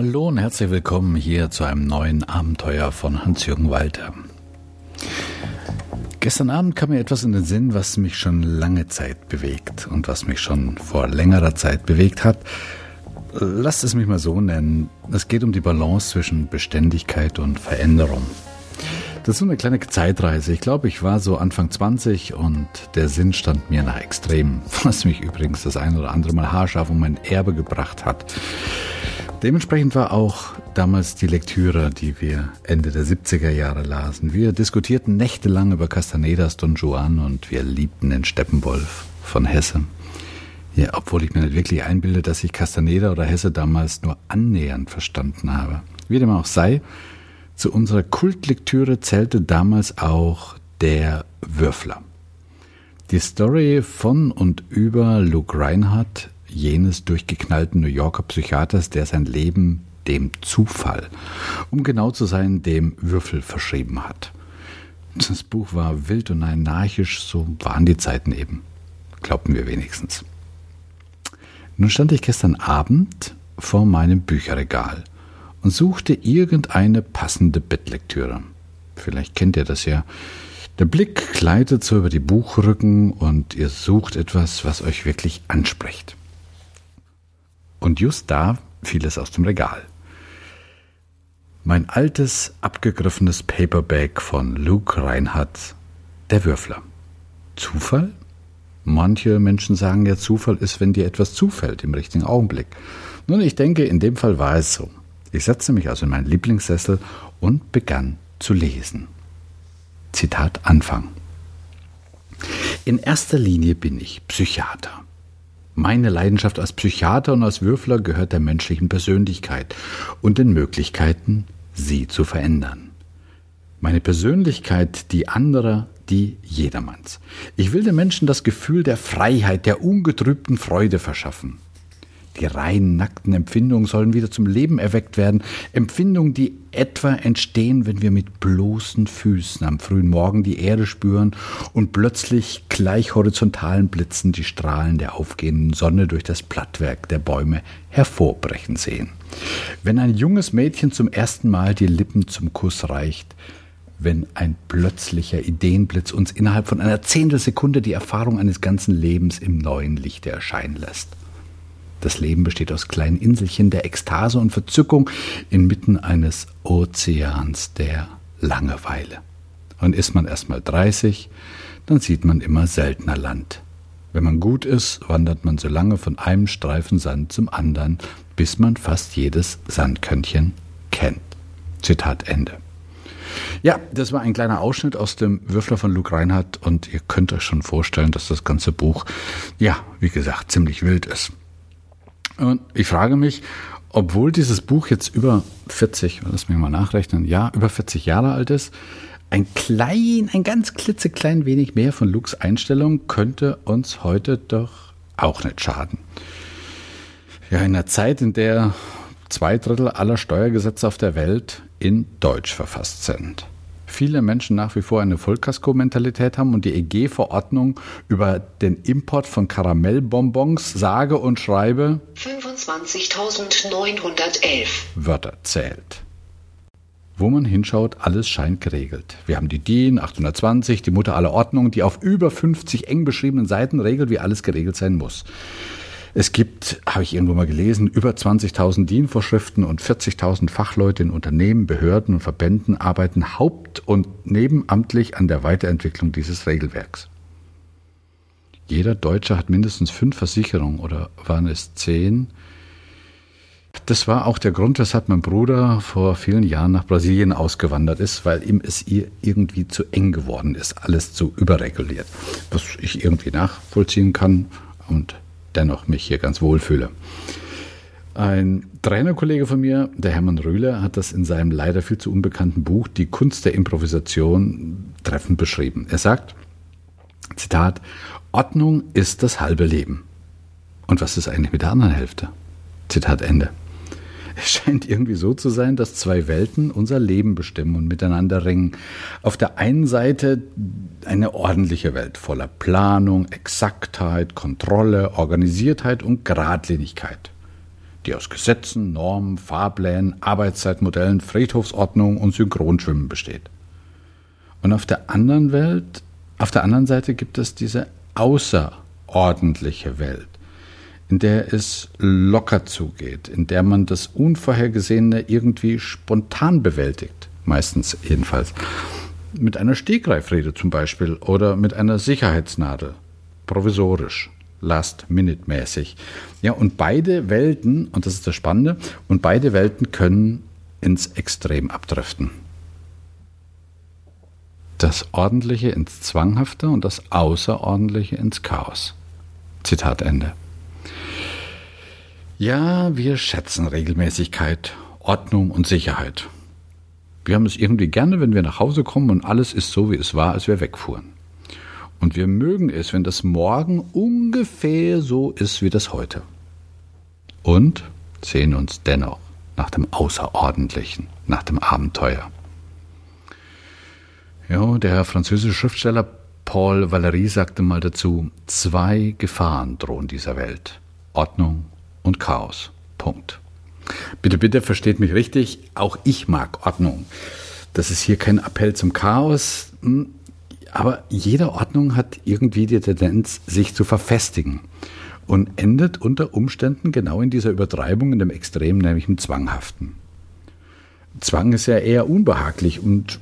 Hallo und herzlich willkommen hier zu einem neuen Abenteuer von Hans-Jürgen Walter. Gestern Abend kam mir etwas in den Sinn, was mich schon lange Zeit bewegt und was mich schon vor längerer Zeit bewegt hat. Lasst es mich mal so nennen. Es geht um die Balance zwischen Beständigkeit und Veränderung. Das ist so eine kleine Zeitreise. Ich glaube, ich war so Anfang 20 und der Sinn stand mir nach extrem, was mich übrigens das ein oder andere Mal haarscharf um mein Erbe gebracht hat. Dementsprechend war auch damals die Lektüre, die wir Ende der 70er Jahre lasen. Wir diskutierten nächtelang über Castanedas Don Juan und wir liebten den Steppenwolf von Hesse. Ja, obwohl ich mir nicht wirklich einbilde, dass ich Castaneda oder Hesse damals nur annähernd verstanden habe. Wie dem auch sei, zu unserer Kultlektüre zählte damals auch der Würfler. Die Story von und über Luke Reinhardt jenes durchgeknallten New Yorker Psychiaters, der sein Leben dem Zufall, um genau zu sein, dem Würfel verschrieben hat. Das Buch war wild und anarchisch, so waren die Zeiten eben. Glaubten wir wenigstens. Nun stand ich gestern Abend vor meinem Bücherregal und suchte irgendeine passende Bettlektüre. Vielleicht kennt ihr das ja. Der Blick gleitet so über die Buchrücken und ihr sucht etwas, was euch wirklich anspricht. Und just da fiel es aus dem Regal. Mein altes, abgegriffenes Paperback von Luke Reinhardt, Der Würfler. Zufall? Manche Menschen sagen ja, Zufall ist, wenn dir etwas zufällt im richtigen Augenblick. Nun, ich denke, in dem Fall war es so. Ich setzte mich also in meinen Lieblingssessel und begann zu lesen. Zitat Anfang. In erster Linie bin ich Psychiater. Meine Leidenschaft als Psychiater und als Würfler gehört der menschlichen Persönlichkeit und den Möglichkeiten, sie zu verändern. Meine Persönlichkeit, die anderer, die jedermanns. Ich will den Menschen das Gefühl der Freiheit, der ungetrübten Freude verschaffen. Die rein nackten Empfindungen sollen wieder zum Leben erweckt werden. Empfindungen, die etwa entstehen, wenn wir mit bloßen Füßen am frühen Morgen die Erde spüren und plötzlich gleich horizontalen Blitzen die Strahlen der aufgehenden Sonne durch das Blattwerk der Bäume hervorbrechen sehen. Wenn ein junges Mädchen zum ersten Mal die Lippen zum Kuss reicht, wenn ein plötzlicher Ideenblitz uns innerhalb von einer Zehntelsekunde die Erfahrung eines ganzen Lebens im neuen Lichte erscheinen lässt. Das Leben besteht aus kleinen Inselchen der Ekstase und Verzückung inmitten eines Ozeans der Langeweile. Und ist man erst mal 30, dann sieht man immer seltener Land. Wenn man gut ist, wandert man so lange von einem Streifen Sand zum anderen, bis man fast jedes Sandkörnchen kennt. Zitat Ende. Ja, das war ein kleiner Ausschnitt aus dem Würfler von Luke Reinhardt und ihr könnt euch schon vorstellen, dass das ganze Buch, ja, wie gesagt, ziemlich wild ist. Und ich frage mich, obwohl dieses Buch jetzt über 40, lass mich mal nachrechnen, ja, über 40 Jahre alt ist, ein klein, ein ganz klitzeklein wenig mehr von Lukes Einstellung könnte uns heute doch auch nicht schaden. Ja, in einer Zeit, in der zwei Drittel aller Steuergesetze auf der Welt in Deutsch verfasst sind viele Menschen nach wie vor eine Vollkasko-Mentalität haben und die EG-Verordnung über den Import von Karamellbonbons sage und schreibe 25.911 Wörter zählt. Wo man hinschaut, alles scheint geregelt. Wir haben die DIN 820, die Mutter aller Ordnungen, die auf über 50 eng beschriebenen Seiten regelt, wie alles geregelt sein muss. Es gibt, habe ich irgendwo mal gelesen, über 20.000 DIN-Vorschriften und 40.000 Fachleute in Unternehmen, Behörden und Verbänden arbeiten haupt- und nebenamtlich an der Weiterentwicklung dieses Regelwerks. Jeder Deutsche hat mindestens fünf Versicherungen oder waren es zehn. Das war auch der Grund, weshalb mein Bruder vor vielen Jahren nach Brasilien ausgewandert ist, weil ihm es ihr irgendwie zu eng geworden ist, alles zu überreguliert. Was ich irgendwie nachvollziehen kann und dennoch mich hier ganz wohl fühle. Ein Trainerkollege von mir, der Hermann Rühle, hat das in seinem leider viel zu unbekannten Buch Die Kunst der Improvisation treffend beschrieben. Er sagt, Zitat, Ordnung ist das halbe Leben. Und was ist eigentlich mit der anderen Hälfte? Zitat Ende. Es scheint irgendwie so zu sein, dass zwei Welten unser Leben bestimmen und miteinander ringen. Auf der einen Seite eine ordentliche Welt voller Planung, Exaktheit, Kontrolle, Organisiertheit und Geradlinigkeit. die aus Gesetzen, Normen, Fahrplänen, Arbeitszeitmodellen, Friedhofsordnung und Synchronschwimmen besteht. Und auf der anderen Welt, auf der anderen Seite gibt es diese außerordentliche Welt, in der es locker zugeht, in der man das Unvorhergesehene irgendwie spontan bewältigt, meistens jedenfalls. Mit einer Stegreifrede zum Beispiel oder mit einer Sicherheitsnadel, provisorisch, last-minute-mäßig. Ja, und beide Welten, und das ist das Spannende, und beide Welten können ins Extrem abdriften. Das Ordentliche ins Zwanghafte und das Außerordentliche ins Chaos. Zitat Ende. Ja, wir schätzen Regelmäßigkeit, Ordnung und Sicherheit. Wir haben es irgendwie gerne, wenn wir nach Hause kommen und alles ist so, wie es war, als wir wegfuhren. Und wir mögen es, wenn das Morgen ungefähr so ist wie das heute. Und sehen uns dennoch nach dem Außerordentlichen, nach dem Abenteuer. Ja, der französische Schriftsteller Paul Valéry sagte mal dazu, zwei Gefahren drohen dieser Welt. Ordnung und Chaos. Punkt. Bitte, bitte versteht mich richtig, auch ich mag Ordnung. Das ist hier kein Appell zum Chaos, hm, aber jede Ordnung hat irgendwie die Tendenz, sich zu verfestigen und endet unter Umständen genau in dieser Übertreibung, in dem Extrem, nämlich im Zwanghaften. Zwang ist ja eher unbehaglich und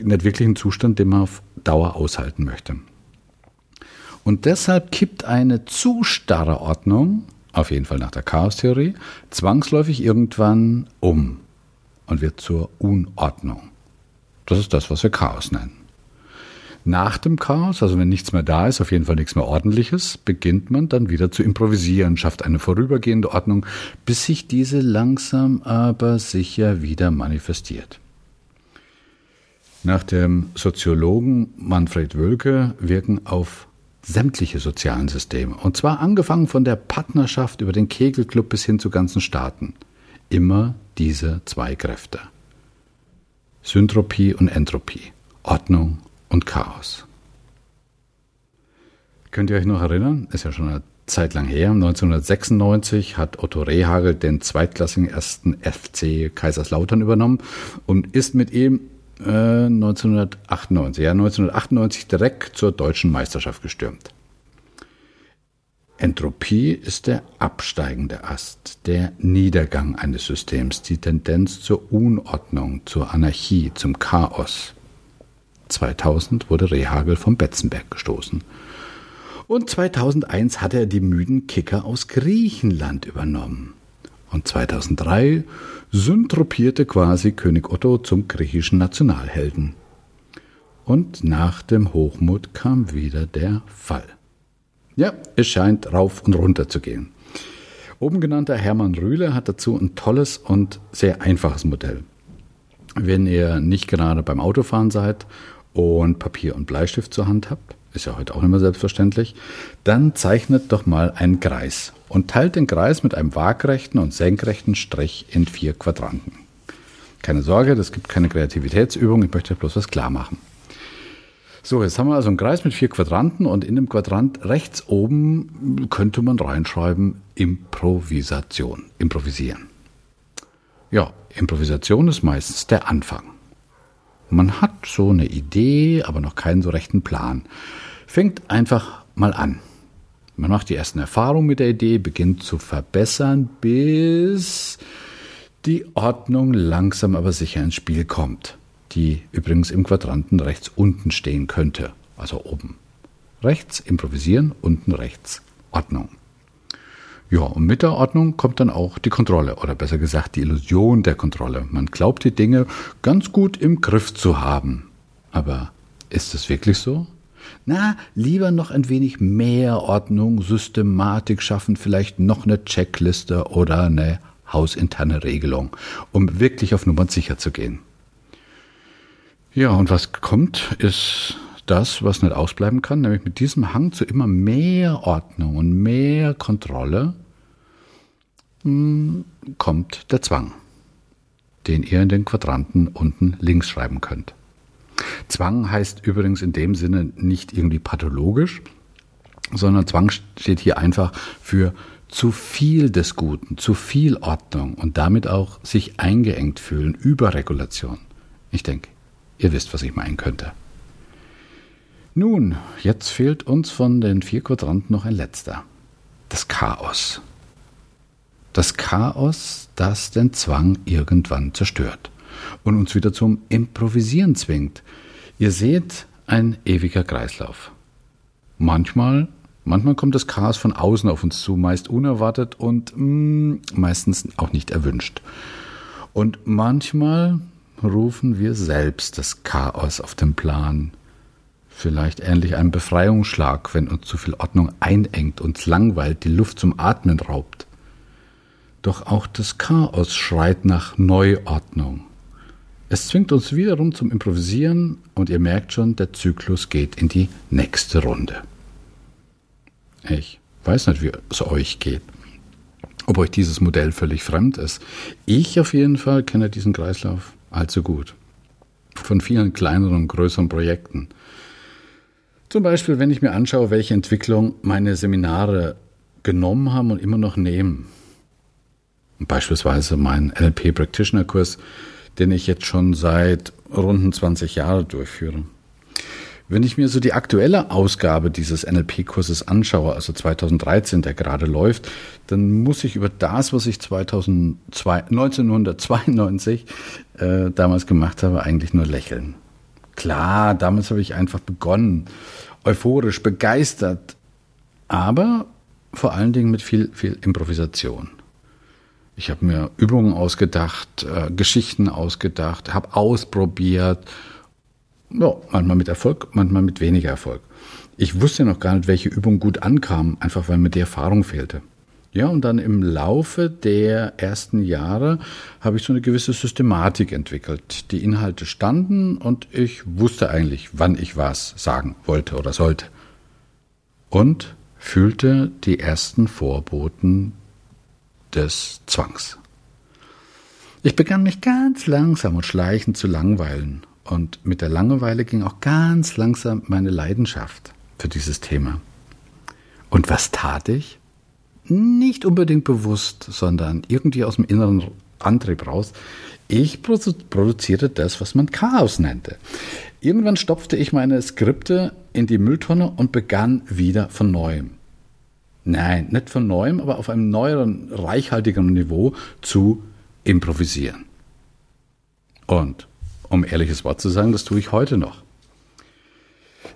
nicht wirklich ein Zustand, den man auf Dauer aushalten möchte. Und deshalb kippt eine zu starre Ordnung auf jeden Fall nach der Chaostheorie, zwangsläufig irgendwann um und wird zur Unordnung. Das ist das, was wir Chaos nennen. Nach dem Chaos, also wenn nichts mehr da ist, auf jeden Fall nichts mehr Ordentliches, beginnt man dann wieder zu improvisieren, schafft eine vorübergehende Ordnung, bis sich diese langsam aber sicher wieder manifestiert. Nach dem Soziologen Manfred Wölke wirken auf sämtliche sozialen Systeme. Und zwar angefangen von der Partnerschaft über den Kegelclub bis hin zu ganzen Staaten. Immer diese zwei Kräfte. Syntropie und Entropie. Ordnung und Chaos. Könnt ihr euch noch erinnern? Ist ja schon eine Zeit lang her. 1996 hat Otto Rehagel den zweitklassigen ersten FC Kaiserslautern übernommen und ist mit ihm 1998, äh, ja 1998 direkt zur deutschen Meisterschaft gestürmt. Entropie ist der absteigende Ast, der Niedergang eines Systems, die Tendenz zur Unordnung, zur Anarchie, zum Chaos. 2000 wurde Rehagel vom Betzenberg gestoßen. Und 2001 hat er die müden Kicker aus Griechenland übernommen. Und 2003 syntropierte quasi König Otto zum griechischen Nationalhelden. Und nach dem Hochmut kam wieder der Fall. Ja, es scheint rauf und runter zu gehen. Oben genannter Hermann Rühle hat dazu ein tolles und sehr einfaches Modell. Wenn ihr nicht gerade beim Autofahren seid und Papier und Bleistift zur Hand habt, ist ja heute auch nicht mehr selbstverständlich, dann zeichnet doch mal einen Kreis und teilt den Kreis mit einem waagrechten und senkrechten Strich in vier Quadranten. Keine Sorge, das gibt keine Kreativitätsübung, ich möchte bloß was klar machen. So, jetzt haben wir also einen Kreis mit vier Quadranten und in dem Quadrant rechts oben könnte man reinschreiben Improvisation, improvisieren. Ja, Improvisation ist meistens der Anfang. Man hat so eine Idee, aber noch keinen so rechten Plan. Fängt einfach mal an. Man macht die ersten Erfahrungen mit der Idee, beginnt zu verbessern, bis die Ordnung langsam aber sicher ins Spiel kommt, die übrigens im Quadranten rechts unten stehen könnte, also oben. Rechts improvisieren, unten rechts Ordnung. Ja, und mit der Ordnung kommt dann auch die Kontrolle oder besser gesagt die Illusion der Kontrolle. Man glaubt die Dinge ganz gut im Griff zu haben. Aber ist es wirklich so? Na, lieber noch ein wenig mehr Ordnung, Systematik schaffen, vielleicht noch eine Checkliste oder eine hausinterne Regelung, um wirklich auf Nummer sicher zu gehen. Ja, und was kommt, ist das, was nicht ausbleiben kann, nämlich mit diesem Hang zu immer mehr Ordnung und mehr Kontrolle hm, kommt der Zwang, den ihr in den Quadranten unten links schreiben könnt. Zwang heißt übrigens in dem Sinne nicht irgendwie pathologisch, sondern Zwang steht hier einfach für zu viel des Guten, zu viel Ordnung und damit auch sich eingeengt fühlen, Überregulation. Ich denke, ihr wisst, was ich meinen könnte. Nun, jetzt fehlt uns von den vier Quadranten noch ein letzter. Das Chaos. Das Chaos, das den Zwang irgendwann zerstört und uns wieder zum Improvisieren zwingt. Ihr seht, ein ewiger Kreislauf. Manchmal, manchmal kommt das Chaos von außen auf uns zu, meist unerwartet und mh, mm, meistens auch nicht erwünscht. Und manchmal rufen wir selbst das Chaos auf den Plan. Vielleicht ähnlich einem Befreiungsschlag, wenn uns zu viel Ordnung einengt, uns langweilt, die Luft zum Atmen raubt. Doch auch das Chaos schreit nach Neuordnung. Es zwingt uns wiederum zum Improvisieren und ihr merkt schon, der Zyklus geht in die nächste Runde. Ich weiß nicht, wie es euch geht, ob euch dieses Modell völlig fremd ist. Ich auf jeden Fall kenne diesen Kreislauf allzu gut. Von vielen kleineren und größeren Projekten. Zum Beispiel, wenn ich mir anschaue, welche Entwicklung meine Seminare genommen haben und immer noch nehmen. Beispielsweise mein NLP Practitioner Kurs, den ich jetzt schon seit runden 20 Jahren durchführe. Wenn ich mir so die aktuelle Ausgabe dieses NLP-Kurses anschaue, also 2013, der gerade läuft, dann muss ich über das, was ich 2002, 1992 äh, damals gemacht habe, eigentlich nur lächeln. Klar, damals habe ich einfach begonnen, euphorisch, begeistert, aber vor allen Dingen mit viel, viel Improvisation. Ich habe mir Übungen ausgedacht, äh, Geschichten ausgedacht, habe ausprobiert. Ja, manchmal mit Erfolg, manchmal mit weniger Erfolg. Ich wusste noch gar nicht, welche Übungen gut ankamen, einfach weil mir die Erfahrung fehlte. Ja, und dann im Laufe der ersten Jahre habe ich so eine gewisse Systematik entwickelt. Die Inhalte standen und ich wusste eigentlich, wann ich was sagen wollte oder sollte. Und fühlte die ersten Vorboten des Zwangs. Ich begann mich ganz langsam und schleichend zu langweilen. Und mit der Langeweile ging auch ganz langsam meine Leidenschaft für dieses Thema. Und was tat ich? Nicht unbedingt bewusst, sondern irgendwie aus dem inneren Antrieb raus. Ich produzierte das, was man Chaos nannte. Irgendwann stopfte ich meine Skripte in die Mülltonne und begann wieder von neuem. Nein, nicht von neuem, aber auf einem neueren, reichhaltigeren Niveau zu improvisieren. Und um ehrliches Wort zu sagen, das tue ich heute noch.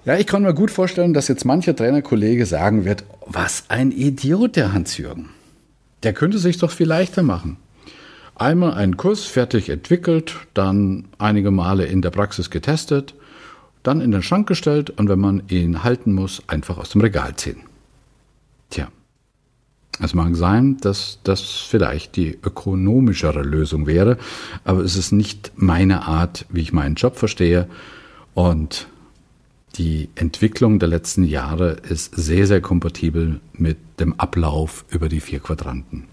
Ja, ich kann mir gut vorstellen, dass jetzt mancher Trainerkollege sagen wird, was ein Idiot der Hans-Jürgen. Der könnte sich doch viel leichter machen. Einmal einen Kurs fertig entwickelt, dann einige Male in der Praxis getestet, dann in den Schrank gestellt und wenn man ihn halten muss, einfach aus dem Regal ziehen. Tja, es mag sein, dass das vielleicht die ökonomischere Lösung wäre, aber es ist nicht meine Art, wie ich meinen Job verstehe. Und die Entwicklung der letzten Jahre ist sehr, sehr kompatibel mit dem Ablauf über die vier Quadranten.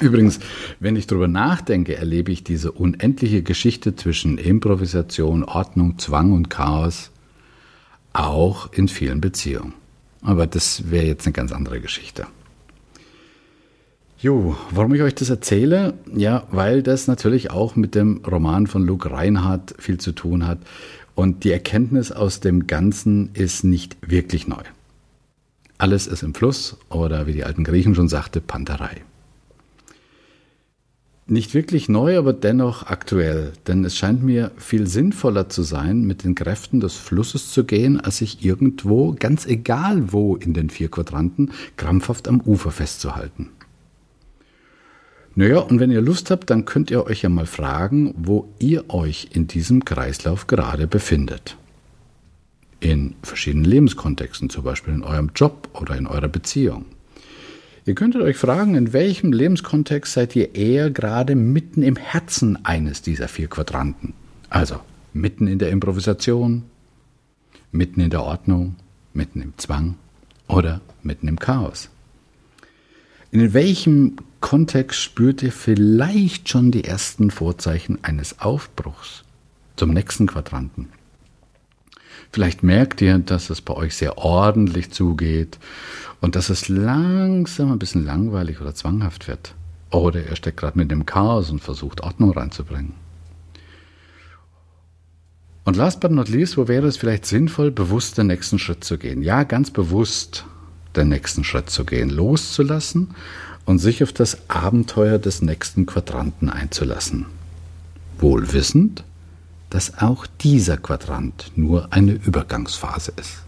Übrigens, wenn ich darüber nachdenke, erlebe ich diese unendliche Geschichte zwischen Improvisation, Ordnung, Zwang und Chaos auch in vielen Beziehungen. Aber das wäre jetzt eine ganz andere Geschichte. Jo, warum ich euch das erzähle? Ja, weil das natürlich auch mit dem Roman von Luke Reinhardt viel zu tun hat. Und die Erkenntnis aus dem Ganzen ist nicht wirklich neu. Alles ist im Fluss oder wie die alten Griechen schon sagte, Panterei. Nicht wirklich neu, aber dennoch aktuell, denn es scheint mir viel sinnvoller zu sein, mit den Kräften des Flusses zu gehen, als sich irgendwo, ganz egal wo in den vier Quadranten, krampfhaft am Ufer festzuhalten. Naja, und wenn ihr Lust habt, dann könnt ihr euch ja mal fragen, wo ihr euch in diesem Kreislauf gerade befindet. In verschiedenen Lebenskontexten, zum Beispiel in eurem Job oder in eurer Beziehung. Ihr könntet euch fragen, in welchem Lebenskontext seid ihr eher gerade mitten im Herzen eines dieser vier Quadranten? Also mitten in der Improvisation, mitten in der Ordnung, mitten im Zwang oder mitten im Chaos. In welchem Kontext spürt ihr vielleicht schon die ersten Vorzeichen eines Aufbruchs zum nächsten Quadranten? Vielleicht merkt ihr, dass es bei euch sehr ordentlich zugeht und dass es langsam ein bisschen langweilig oder zwanghaft wird. Oder ihr steckt gerade mit dem Chaos und versucht Ordnung reinzubringen. Und last but not least, wo wäre es vielleicht sinnvoll, bewusst den nächsten Schritt zu gehen? Ja, ganz bewusst den nächsten Schritt zu gehen, loszulassen und sich auf das Abenteuer des nächsten Quadranten einzulassen. Wohl wissend, dass auch dieser Quadrant nur eine Übergangsphase ist.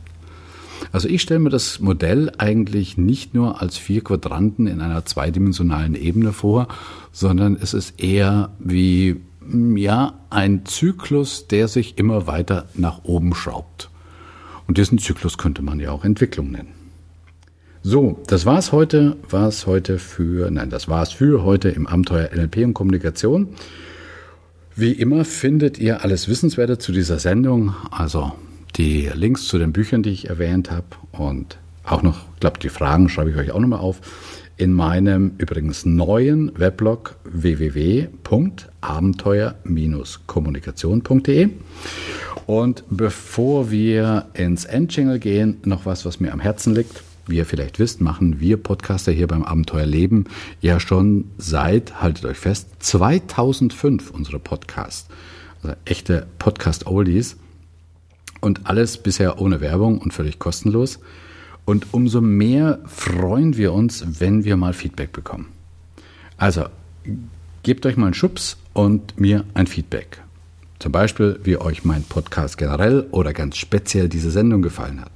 Also ich stelle mir das Modell eigentlich nicht nur als vier Quadranten in einer zweidimensionalen Ebene vor, sondern es ist eher wie ja ein Zyklus, der sich immer weiter nach oben schraubt. Und diesen Zyklus könnte man ja auch Entwicklung nennen. So, das war's heute, war's heute für, nein, das war's für heute im Abenteuer NLP und Kommunikation. Wie immer findet ihr alles Wissenswerte zu dieser Sendung, also die Links zu den Büchern, die ich erwähnt habe und auch noch, ich glaube, die Fragen schreibe ich euch auch nochmal auf, in meinem übrigens neuen Weblog www.abenteuer-kommunikation.de. Und bevor wir ins Endjingle gehen, noch was, was mir am Herzen liegt. Wie ihr vielleicht wisst, machen wir Podcaster hier beim Abenteuer Leben ja schon seit, haltet euch fest, 2005 unsere Podcasts. Also echte Podcast-Oldies. Und alles bisher ohne Werbung und völlig kostenlos. Und umso mehr freuen wir uns, wenn wir mal Feedback bekommen. Also, gebt euch mal einen Schubs und mir ein Feedback. Zum Beispiel, wie euch mein Podcast generell oder ganz speziell diese Sendung gefallen hat.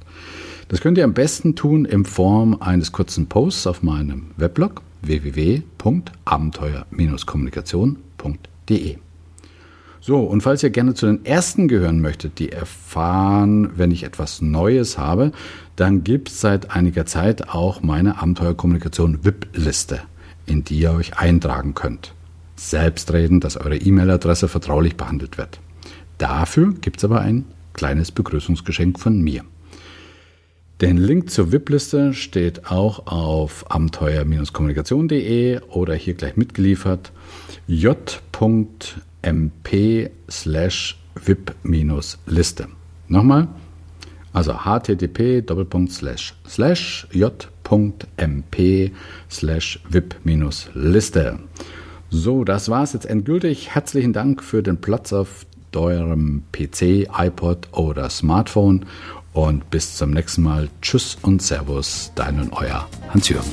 Das könnt ihr am besten tun in Form eines kurzen Posts auf meinem Weblog www.abenteuer-kommunikation.de. So, und falls ihr gerne zu den ersten gehören möchtet, die erfahren, wenn ich etwas Neues habe, dann gibt es seit einiger Zeit auch meine Abenteuerkommunikation VIP-Liste, in die ihr euch eintragen könnt. Selbstredend, dass eure E-Mail-Adresse vertraulich behandelt wird. Dafür gibt es aber ein kleines Begrüßungsgeschenk von mir. Den Link zur VIP-Liste steht auch auf abenteuer-kommunikation.de oder hier gleich mitgeliefert j.mp slash VIP-Liste. Nochmal, also http j.mp slash VIP-Liste. So, das war's jetzt endgültig. Herzlichen Dank für den Platz auf eurem PC, iPod oder Smartphone und bis zum nächsten Mal. Tschüss und Servus, dein und euer Hans-Jürgen.